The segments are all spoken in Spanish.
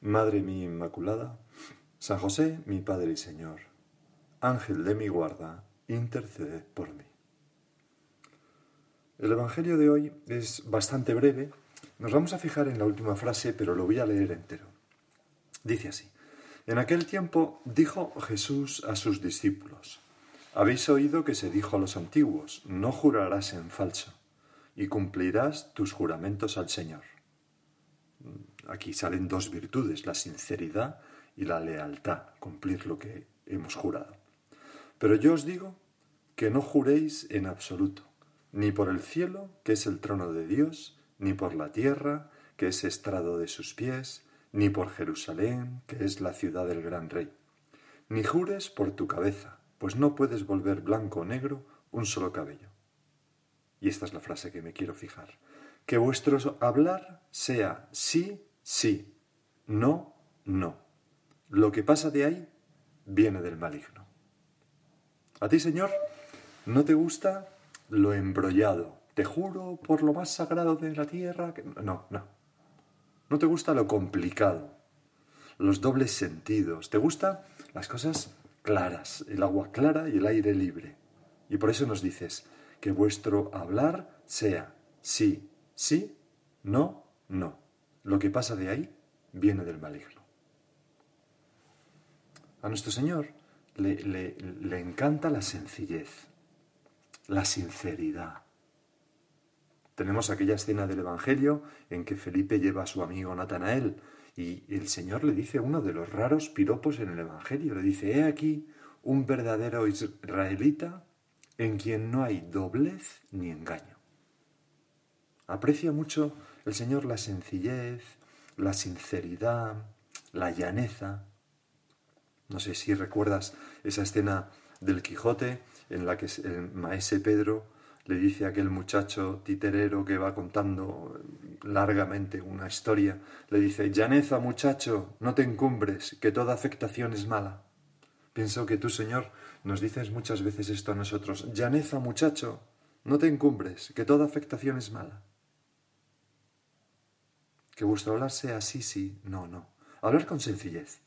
Madre mía Inmaculada, San José, mi Padre y Señor, Ángel de mi guarda, intercede por mí. El Evangelio de hoy es bastante breve. Nos vamos a fijar en la última frase, pero lo voy a leer entero. Dice así, en aquel tiempo dijo Jesús a sus discípulos, habéis oído que se dijo a los antiguos, no jurarás en falso, y cumplirás tus juramentos al Señor. Aquí salen dos virtudes, la sinceridad y la lealtad, cumplir lo que hemos jurado. Pero yo os digo que no juréis en absoluto, ni por el cielo, que es el trono de Dios, ni por la tierra, que es estrado de sus pies, ni por Jerusalén, que es la ciudad del gran rey. Ni jures por tu cabeza, pues no puedes volver blanco o negro un solo cabello. Y esta es la frase que me quiero fijar. Que vuestro hablar sea sí sí, no, no. Lo que pasa de ahí viene del maligno. A ti, Señor, no te gusta lo embrollado. Te juro por lo más sagrado de la tierra que... No, no. No te gusta lo complicado, los dobles sentidos. Te gustan las cosas claras, el agua clara y el aire libre. Y por eso nos dices que vuestro hablar sea sí, sí, no, no. Lo que pasa de ahí viene del maligno. A nuestro Señor le, encanta la sencillez, la sinceridad. Tenemos aquella escena del Evangelio en que Felipe lleva a su amigo Natanael y el Señor le dice uno de los raros piropos en el Evangelio. Le dice, he aquí un verdadero israelita en quien no hay doblez ni engaño. Aprecia mucho el Señor la sencillez, la sinceridad, la llaneza. No sé si recuerdas esa escena del Quijote en la que el maese Pedro le dice a aquel muchacho titerero que va contando largamente una historia, le dice, llaneza muchacho, no te encumbres, que toda afectación es mala. Pienso que tú, Señor, nos dices muchas veces esto a nosotros, llaneza muchacho, no te encumbres, que toda afectación es mala. Que vuestro hablar sea sí, sí, no, no. Hablar con sencillez,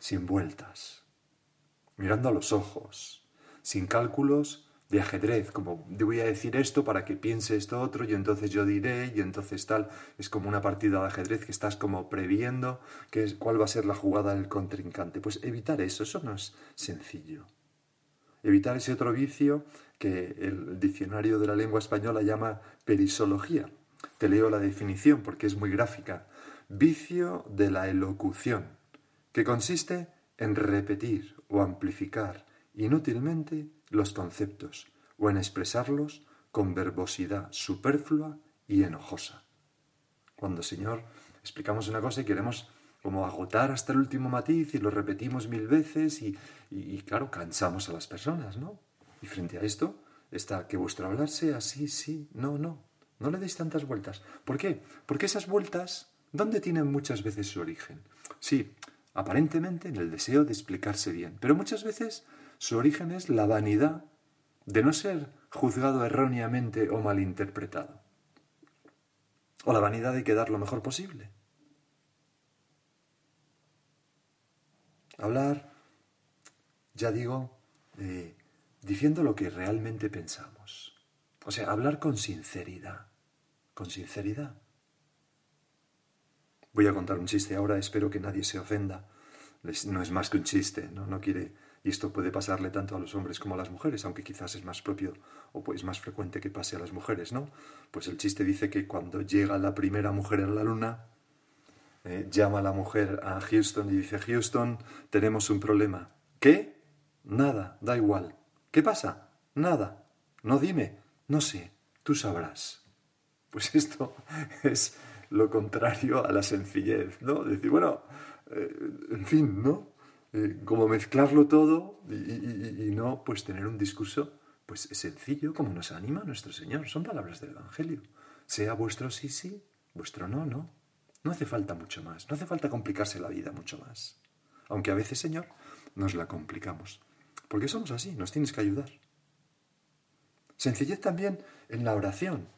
sin vueltas, mirando a los ojos, sin cálculos de ajedrez, como voy a decir esto para que piense esto otro y entonces yo diré y entonces tal. Es como una partida de ajedrez que estás como previendo que cuál va a ser la jugada del contrincante. Pues evitar eso, eso no es sencillo. Evitar ese otro vicio que el diccionario de la lengua española llama perisología te leo la definición porque es muy gráfica. Vicio de la elocución, que consiste en repetir o amplificar inútilmente los conceptos o en expresarlos con verbosidad superflua y enojosa. Cuando, Señor, explicamos una cosa y queremos como agotar hasta el último matiz y lo repetimos mil veces y, claro, cansamos a las personas, ¿no? Y frente a esto está que vuestro hablar sea sí, sí, no, no. No le deis tantas vueltas. ¿Por qué? Porque esas vueltas, ¿dónde tienen muchas veces su origen? Sí, aparentemente en el deseo de explicarse bien, pero muchas veces su origen es la vanidad de no ser juzgado erróneamente o malinterpretado. O la vanidad de quedar lo mejor posible. Hablar, ya digo, eh, diciendo lo que realmente pensamos. O sea, hablar con sinceridad con sinceridad. Voy a contar un chiste ahora, espero que nadie se ofenda. No es más que un chiste, ¿no? No quiere... Y esto puede pasarle tanto a los hombres como a las mujeres, aunque quizás es más propio o pues más frecuente que pase a las mujeres, ¿no? Pues el chiste dice que cuando llega la primera mujer a la luna, eh, llama a la mujer a Houston y dice, Houston, tenemos un problema. ¿Qué? Nada, da igual. ¿Qué pasa? Nada. No dime. No sé. Tú sabrás. Pues esto es lo contrario a la sencillez, ¿no? Decir, bueno, eh, en fin, ¿no? Eh, como mezclarlo todo y, no pues tener un discurso pues sencillo como nos anima nuestro Señor. Son palabras del Evangelio. Sea vuestro sí, sí, vuestro no, no. No hace falta mucho más, no hace falta complicarse la vida mucho más. Aunque a veces, Señor, nos la complicamos. Porque somos así, nos tienes que ayudar. Sencillez también en la oración.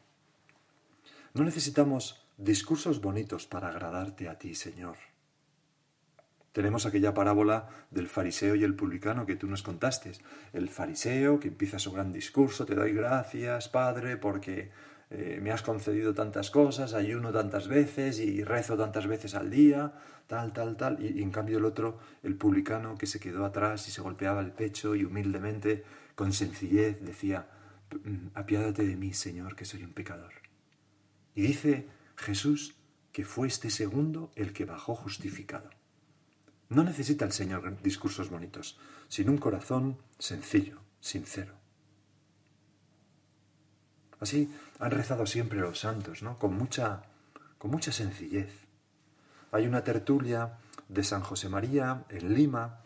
No necesitamos discursos bonitos para agradarte a ti, Señor. Tenemos aquella parábola del fariseo y el publicano que tú nos contaste. El fariseo que empieza su gran discurso, te doy gracias, Padre, porque eh, me has concedido tantas cosas, ayuno tantas veces y rezo tantas veces al día, tal, tal, tal. Y, y, en cambio el otro, el publicano que se quedó atrás y se golpeaba el pecho y humildemente, con sencillez, decía, apiádate de mí, Señor, que soy un pecador. Y dice Jesús que fue este segundo el que bajó justificado. No necesita el Señor discursos bonitos, sino un corazón sencillo, sincero. Así han rezado siempre los santos, ¿no? Con mucha, con mucha sencillez. Hay una tertulia de San José María en Lima,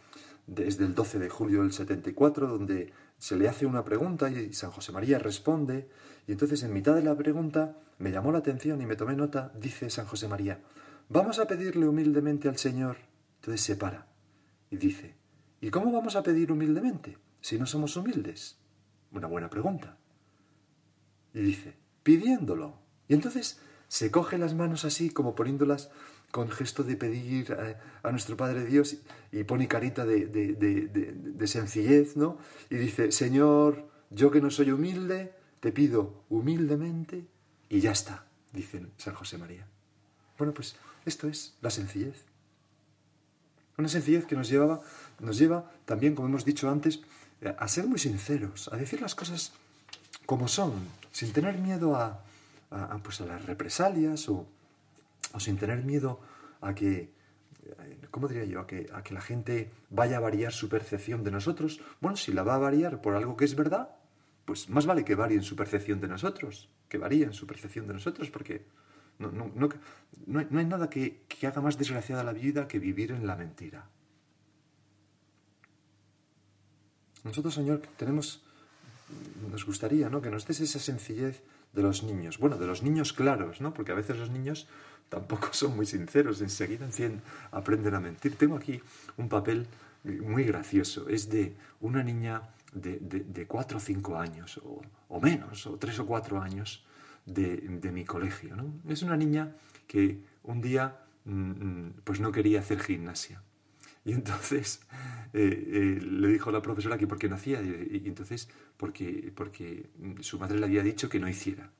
desde el 12 de julio del 74, donde se le hace una pregunta y San José María responde, y entonces en mitad de la pregunta me llamó la atención y me tomé nota, dice San José María, vamos a pedirle humildemente al Señor entonces se para y dice, ¿y cómo vamos a pedir humildemente si no somos humildes? Una buena pregunta. Y dice, pidiéndolo. Y entonces se coge las manos así, como poniéndolas con gesto de pedir a, nuestro Padre Dios y pone carita de, de, sencillez, ¿no? Y dice, Señor, yo que no soy humilde, te pido humildemente y ya está, dice San José María. Bueno, pues esto es la sencillez. Una sencillez que nos, llevaba, nos lleva también, como hemos dicho antes, a ser muy sinceros, a decir las cosas como son, sin tener miedo a, pues a las represalias o, sin tener miedo a que, ¿cómo diría yo? A que, a que la gente vaya a variar su percepción de nosotros. Bueno, si la va a variar por algo que es verdad, pues más vale que varíen su percepción de nosotros, que varíen su percepción de nosotros, porque no, no, no, no hay nada que, que, haga más desgraciada la vida que vivir en la mentira. Nosotros, Señor, tenemos, nos gustaría ¿no? que nos des esa sencillez de los niños. Bueno, de los niños claros, ¿no? Porque a veces los niños tampoco son muy sinceros, enseguida aprenden a mentir. Tengo aquí un papel muy gracioso. Es de una niña de, cuatro o cinco años, o, menos, o tres o cuatro años, de, mi colegio. Es una niña que un día mm, mm, pues no quería hacer gimnasia. Y entonces eh, eh, le dijo a la profesora que por qué no hacía. Y, entonces, porque, porque su madre le había dicho que no hiciera.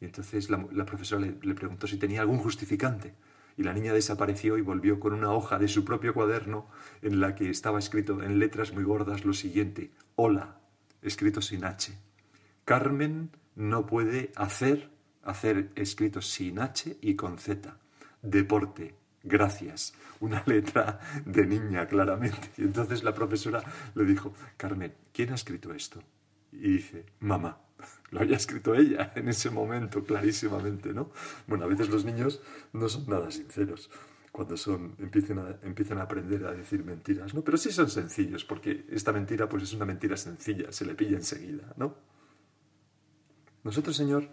Y entonces la, profesora le, preguntó si tenía algún justificante. Y la niña desapareció y volvió con una hoja de su propio cuaderno en la que estaba escrito en letras muy gordas lo siguiente. Hola, escrito sin H. Carmen no puede hacer, hacer escrito sin H y con Z. Deporte, gracias. Una letra de niña, claramente. Y entonces la profesora le dijo, Carmen, ¿quién ha escrito esto? Y dice, mamá. Lo había escrito ella en ese momento, clarísimamente, ¿no? Bueno, a veces los niños no son nada sinceros cuando son, empiezan, a, empiezan a aprender a decir mentiras, ¿no? Pero sí son sencillos, porque esta mentira pues es una mentira sencilla, se le pilla enseguida, ¿no? Nosotros, Señor,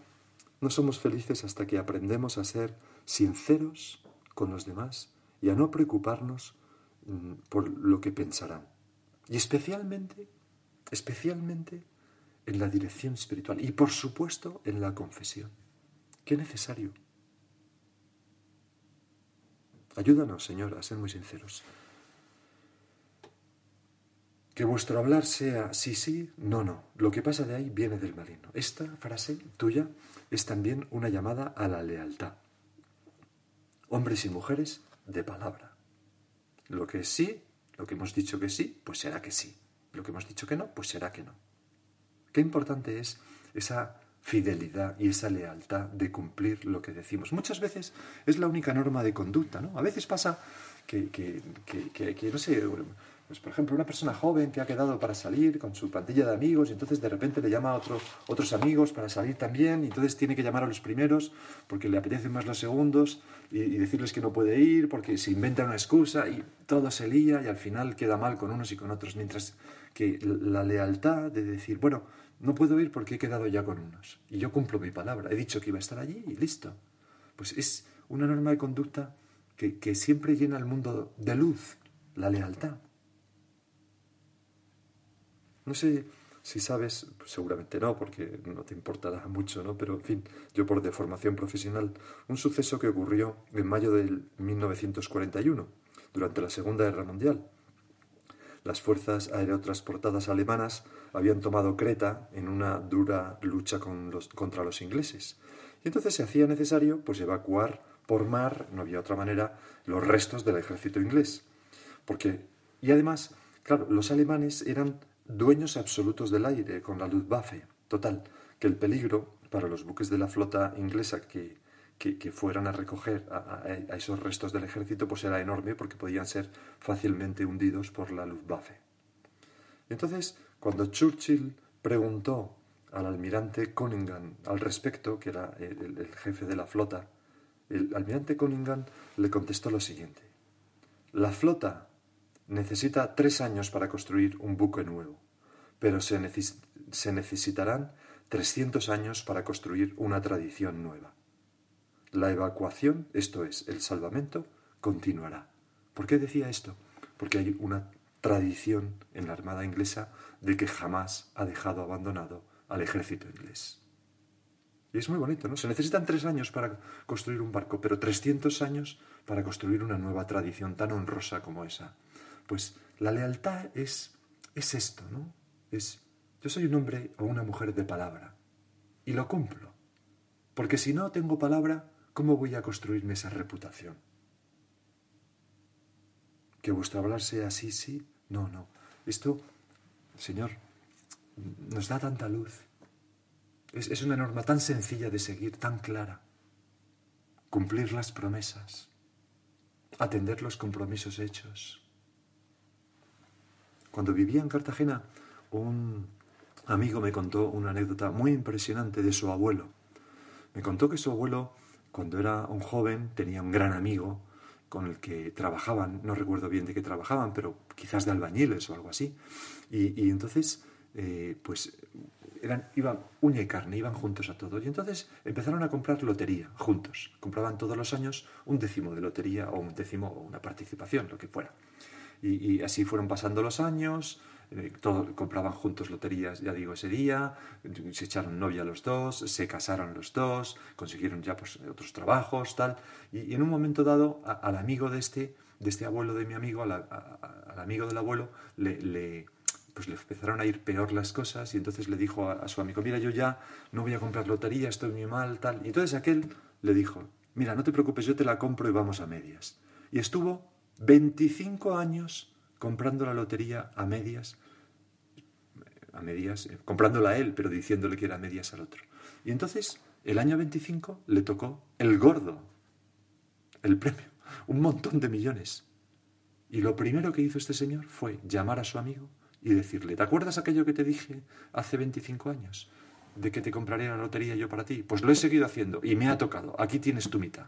no somos felices hasta que aprendemos a ser sinceros con los demás y a no preocuparnos mm, por lo que pensarán. Y especialmente, especialmente en la dirección espiritual y por supuesto en la confesión. Qué necesario. Ayúdanos, Señor, a ser muy sinceros. Que vuestro hablar sea sí, sí, no, no. Lo que pasa de ahí viene del maligno. Esta frase tuya es también una llamada a la lealtad. hombres y mujeres de palabra. Lo que es sí, lo que hemos dicho que sí, pues será que sí. Lo que hemos dicho que no, pues será que no. Qué importante es esa fidelidad y esa lealtad de cumplir lo que decimos. Muchas veces es la única norma de conducta, ¿no? A veces pasa que, que, que, que no sé, pues, por ejemplo, una persona joven que ha quedado para salir con su plantilla de amigos y entonces de repente le llama a otro, otros amigos para salir también y entonces tiene que llamar a los primeros porque le apetecen más los segundos y, decirles que no puede ir porque se inventa una excusa y todo se lía y al final queda mal con unos y con otros. Mientras que la lealtad de decir, bueno, no puedo ir porque he quedado ya con unos y yo cumplo mi palabra, he dicho que iba a estar allí y listo. Pues es una norma de conducta que, que siempre llena el mundo de luz, la lealtad. No sé si sabes, seguramente no, porque no te importará mucho, ¿no? Pero, en fin, yo por deformación profesional, un suceso que ocurrió en mayo de 1941, durante la Segunda Guerra Mundial. Las fuerzas aerotransportadas alemanas habían tomado Creta en una dura lucha contra los ingleses. Y entonces se hacía necesario pues, evacuar por mar, no había otra manera, los restos del ejército inglés. Porque, y además, claro, los alemanes eran dueños absolutos del aire con la Luftwaffe. Total, que el peligro para los buques de la flota inglesa que, que, fueran a recoger a, esos restos del ejército pues era enorme porque podían ser fácilmente hundidos por la Luftwaffe. entonces, cuando Churchill preguntó al almirante Cunningham al respecto, que era el, el jefe de la flota, el almirante Cunningham le contestó lo siguiente. La flota necesita tres años para construir un buque nuevo, pero se, necesitarán 300 años para construir una tradición nueva. La evacuación, esto es, el salvamento, continuará. ¿Por qué decía esto? Porque hay una tradición en la Armada inglesa de que jamás ha dejado abandonado al ejército inglés. Y es muy bonito, ¿no? Se necesitan tres años para construir un barco, pero 300 años para construir una nueva tradición tan honrosa como esa. Pues la lealtad es, es esto, ¿no? Es, yo soy un hombre o una mujer de palabra y lo cumplo. Porque si no tengo palabra, ¿cómo voy a construirme esa reputación? Que vuestro hablar sea así, sí, no, no. Esto, Señor, nos da tanta luz. Es, es una norma tan sencilla de seguir, tan clara. Cumplir las promesas, atender los compromisos hechos, cuando vivía en Cartagena, un amigo me contó una anécdota muy impresionante de su abuelo. Me contó que su abuelo, cuando era un joven, tenía un gran amigo con el que trabajaban, no recuerdo bien de qué trabajaban, pero quizás de albañiles o algo así. Y, entonces, eh, pues eran, iban uña y carne, iban juntos a todo. Y entonces empezaron a comprar lotería juntos. Compraban todos los años un décimo de lotería o un décimo o una participación, lo que fuera. Y, así fueron pasando los años, eh, compraban juntos loterías, ya digo, ese día, se echaron novia los dos, se casaron los dos, consiguieron ya pues, otros trabajos, tal. Y, en un momento dado, al amigo de este, de este abuelo de mi amigo, al amigo del abuelo, le, pues le empezaron a ir peor las cosas y entonces le dijo a, a, su amigo, mira, yo ya no voy a comprar lotería, estoy muy mal, tal. Y entonces aquel le dijo, mira, no te preocupes, yo te la compro y vamos a medias. Y estuvo 25 años comprando la lotería a medias, a medias, eh, comprándola a él, pero diciéndole que era a medias al otro. Y entonces, el año 25 le tocó el gordo, el premio, un montón de millones. Y lo primero que hizo este señor fue llamar a su amigo y decirle, ¿te acuerdas aquello que te dije hace 25 años? De que te compraría la lotería yo para ti. Pues lo he seguido haciendo y me ha tocado. Aquí tienes tu mitad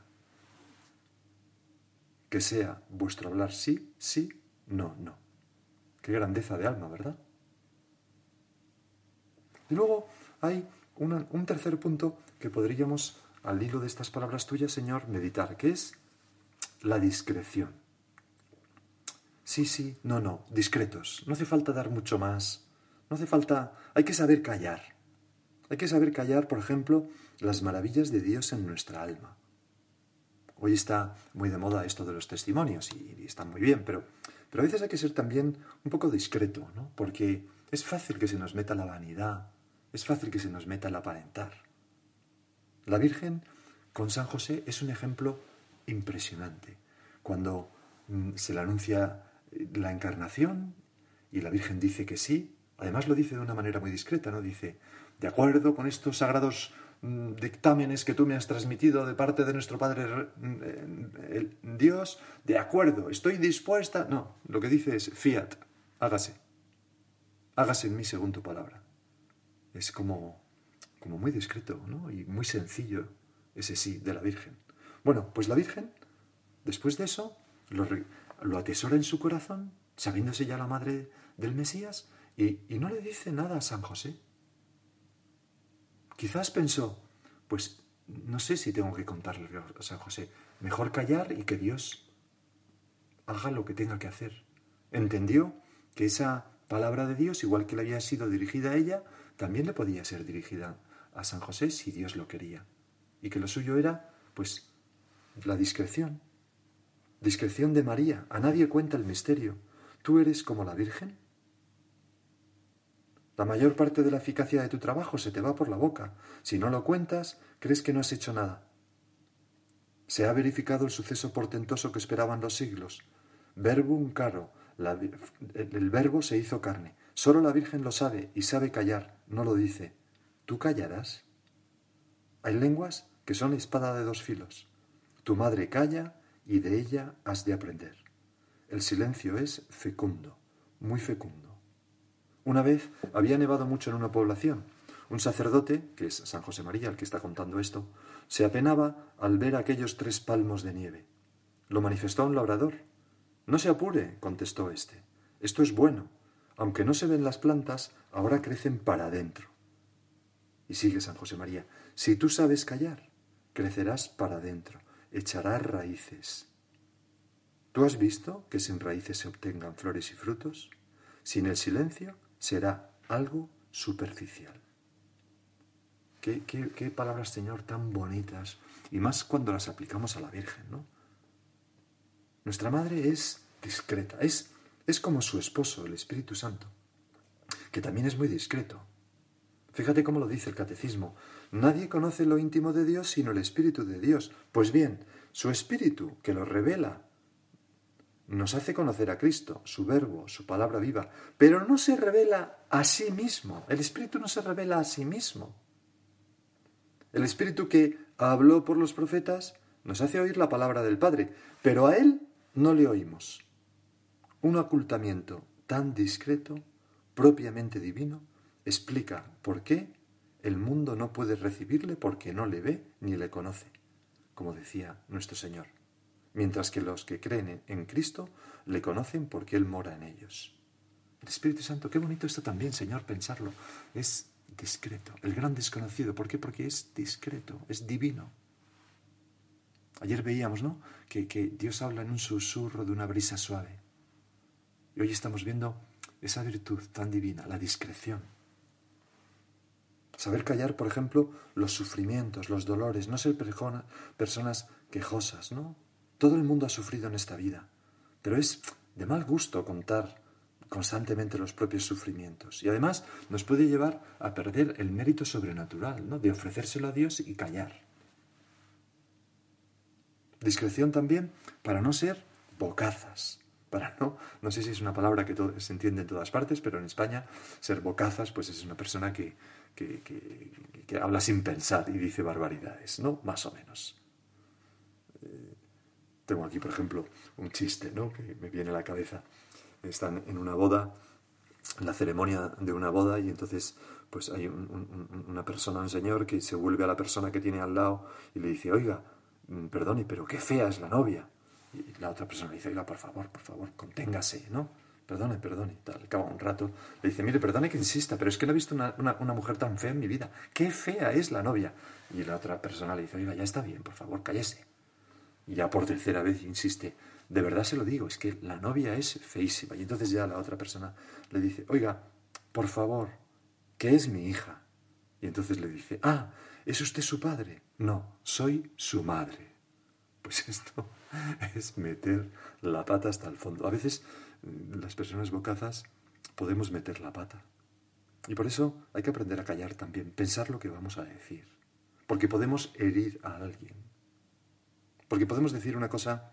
que sea vuestro hablar sí, sí, no, no. Qué grandeza de alma, ¿verdad? Y luego hay un tercer punto que podríamos, al hilo de estas palabras tuyas, Señor, meditar, que es la discreción. Sí, sí, no, no, discretos. No hace falta dar mucho más. No hace falta... Hay que saber callar. Hay que saber callar, por ejemplo, las maravillas de Dios en nuestra alma. Hoy está muy de moda esto de los testimonios y, están muy bien, pero, pero a veces hay que ser también un poco discreto, ¿no? Porque es fácil que se nos meta la vanidad, es fácil que se nos meta el aparentar. La Virgen con San José es un ejemplo impresionante. Cuando mm, se le anuncia eh, la encarnación y la Virgen dice que sí, además lo dice de una manera muy discreta, ¿no? Dice, de acuerdo con estos sagrados dictámenes que tú me has transmitido de parte de nuestro Padre mm, Dios, de acuerdo, estoy dispuesta. No, lo que dice es fiat, hágase. Hágase en mí según tu palabra. Es como, como muy discreto, ¿no? Y muy sencillo ese sí de la Virgen. Bueno, pues la Virgen, después de eso, lo, lo atesora en su corazón, sabiéndose ya la madre del Mesías, y, y no le dice nada a San José. Quizás pensó, pues no sé si tengo que contarle a San José, mejor callar y que Dios haga lo que tenga que hacer. Entendió que esa palabra de Dios, igual que le había sido dirigida a ella, también le podía ser dirigida a San José si Dios lo quería. Y que lo suyo era, pues, la discreción. Discreción de María. A nadie cuenta el misterio. ¿Tú eres como la Virgen? La mayor parte de la eficacia de tu trabajo se te va por la boca. Si no lo cuentas, crees que no has hecho nada. Se ha verificado el suceso portentoso que esperaban los siglos. Verbum caro. el verbo se hizo carne. Solo la Virgen lo sabe y sabe callar, no lo dice. ¿Tú callarás? Hay lenguas que son espada de dos filos. Tu madre calla y de ella has de aprender. El silencio es fecundo, muy fecundo. Una vez había nevado mucho en una población. Un sacerdote, que es San José María el que está contando esto, se apenaba al ver aquellos tres palmos de nieve. Lo manifestó a un labrador. No se apure, contestó éste. Esto es bueno. Aunque no se ven las plantas, ahora crecen para adentro. Y sigue San José María. Si tú sabes callar, crecerás para adentro, echarás raíces. ¿Tú has visto que sin raíces se obtengan flores y frutos? Sin el silencio será algo superficial. Qué, qué, palabras, Señor, tan bonitas. Y más cuando las aplicamos a la Virgen, ¿no? Nuestra Madre es discreta, es, es como su esposo, el Espíritu Santo, que también es muy discreto. Fíjate cómo lo dice el catecismo. Nadie conoce lo íntimo de Dios sino el Espíritu de Dios. Pues bien, su Espíritu, que lo revela nos hace conocer a Cristo, su verbo, su palabra viva, pero no se revela a sí mismo. El Espíritu no se revela a sí mismo. El Espíritu que habló por los profetas nos hace oír la palabra del Padre, pero a Él no le oímos. Un ocultamiento tan discreto, propiamente divino, explica por qué el mundo no puede recibirle porque no le ve ni le conoce, como decía nuestro Señor mientras que los que creen en Cristo le conocen porque Él mora en ellos. El Espíritu Santo, qué bonito esto también, Señor, pensarlo. Es discreto, el gran desconocido. ¿Por qué? Porque es discreto, es divino. Ayer veíamos, ¿no? Que, que Dios habla en un susurro de una brisa suave. Y hoy estamos viendo esa virtud tan divina, la discreción. Saber callar, por ejemplo, los sufrimientos, los dolores, no ser personas quejosas, ¿no? Todo el mundo ha sufrido en esta vida, pero es de mal gusto contar constantemente los propios sufrimientos. Y además nos puede llevar a perder el mérito sobrenatural, ¿no? De ofrecérselo a Dios y callar. Discreción también para no ser bocazas. Para no, no sé si es una palabra que se entiende en todas partes, pero en España ser bocazas pues es una persona que, que, que habla sin pensar y dice barbaridades, ¿no? Más o menos. Tengo aquí, por ejemplo, un chiste ¿no? que me viene a la cabeza. Están en una boda, en la ceremonia de una boda, y entonces pues hay una persona, un señor, que se vuelve a la persona que tiene al lado y le dice, oiga, mm, perdone, pero qué fea es la novia. Y la otra persona le dice, oiga, por favor, por favor, conténgase, ¿no? Perdone, perdone. Tal, acaba un rato, le dice, mire, perdone que insista, pero es que no he visto una, una, mujer tan fea en mi vida. ¡Qué fea es la novia! Y la otra persona le dice, oiga, ya está bien, por favor, cállese. Y ya por tercera vez insiste, de verdad se lo digo, es que la novia es feísima. Y entonces ya la otra persona le dice, oiga, por favor, ¿qué es mi hija? Y entonces le dice, ah, ¿es usted su padre? No, soy su madre. Pues esto es meter la pata hasta el fondo. A veces mm, las personas bocazas podemos meter la pata. Y por eso hay que aprender a callar también, pensar lo que vamos a decir. Porque podemos herir a alguien Porque podemos decir una cosa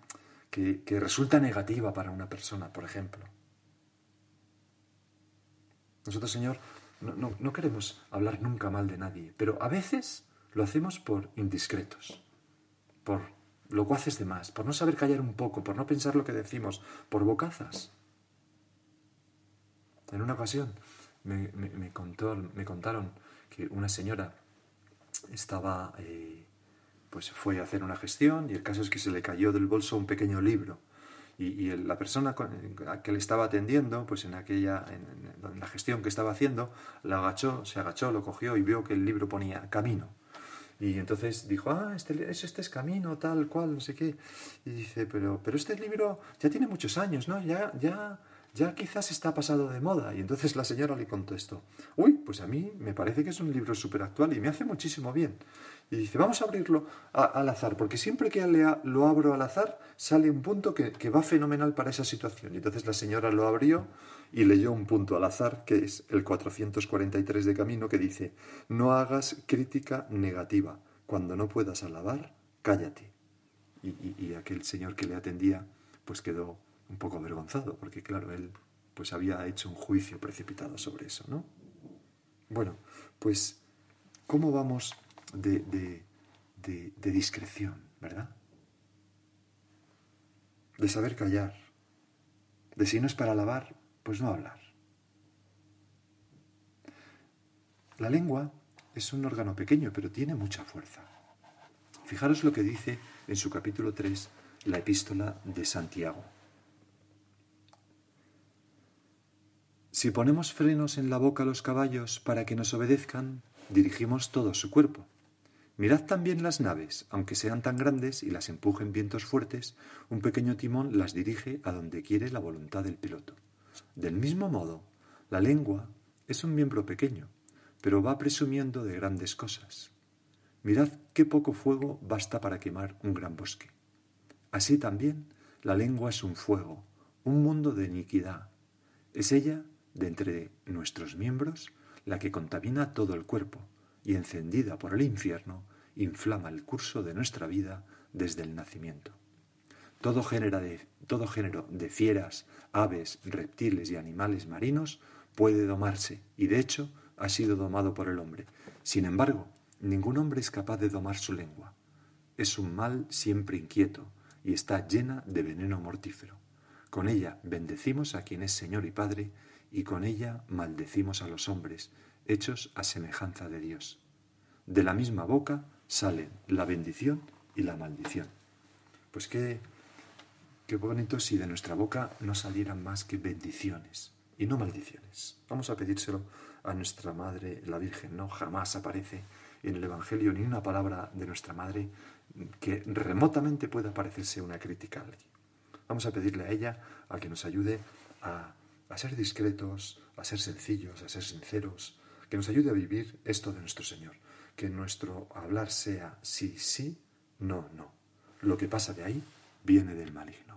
que, resulta negativa para una persona, por ejemplo. Nosotros, Señor, no, no, queremos hablar nunca mal de nadie, pero a veces lo hacemos por indiscretos, por locuaces de más, por no saber callar un poco, por no pensar lo que decimos, por bocazas. En una ocasión me, me, contó, me contaron que una señora estaba, eh, pues fue a hacer una gestión y el caso es que se le cayó del bolso un pequeño libro. Y, la persona que le estaba atendiendo, pues en aquella, en, la gestión que estaba haciendo, la agachó, se agachó, lo cogió y vio que el libro ponía camino. Y entonces dijo, ah, este, este es camino, tal cual, no sé qué. Y dice, pero, pero este libro ya tiene muchos años, ¿no? Ya, ya, ya quizás está pasado de moda. Y entonces la señora le contestó, uy, pues a mí me parece que es un libro súper actual y me hace muchísimo bien. Y dice, vamos a abrirlo al azar, porque siempre que lo abro al azar sale un punto que, que va fenomenal para esa situación. Y entonces la señora lo abrió y leyó un punto al azar, que es el 443 de camino, que dice, no hagas crítica negativa. Cuando no puedas alabar, cállate. Y, y aquel señor que le atendía, pues quedó un poco avergonzado, porque claro, él pues había hecho un juicio precipitado sobre eso, ¿no? Bueno, pues, ¿cómo vamos de, de, de, discreción, verdad? De saber callar, de si no es para alabar, pues no hablar. La lengua es un órgano pequeño, pero tiene mucha fuerza. Fijaros lo que dice en su capítulo 3 la epístola de Santiago. Si ponemos frenos en la boca a los caballos para que nos obedezcan, dirigimos todo su cuerpo. Mirad también las naves, aunque sean tan grandes y las empujen vientos fuertes, un pequeño timón las dirige a donde quiere la voluntad del piloto. Del mismo modo, la lengua es un miembro pequeño, pero va presumiendo de grandes cosas. Mirad qué poco fuego basta para quemar un gran bosque. Así también, la lengua es un fuego, un mundo de iniquidad. Es ella de entre nuestros miembros la que contamina todo el cuerpo y encendida por el infierno inflama el curso de nuestra vida desde el nacimiento. Todo género, de, todo género de fieras, aves, reptiles y animales marinos puede domarse y de hecho ha sido domado por el hombre. Sin embargo, ningún hombre es capaz de domar su lengua. Es un mal siempre inquieto y está llena de veneno mortífero. Con ella bendecimos a quien es Señor y Padre y con ella maldecimos a los hombres, hechos a semejanza de Dios. De la misma boca salen la bendición y la maldición. Pues qué, qué bonito si de nuestra boca no salieran más que bendiciones y no maldiciones. Vamos a pedírselo a nuestra Madre, la Virgen. No jamás aparece en el Evangelio ni una palabra de nuestra Madre que remotamente pueda parecerse una crítica a alguien. Vamos a pedirle a ella a que nos ayude a a ser discretos, a ser sencillos, a ser sinceros, que nos ayude a vivir esto de nuestro Señor, que nuestro hablar sea sí, sí, no, no. Lo que pasa de ahí viene del maligno.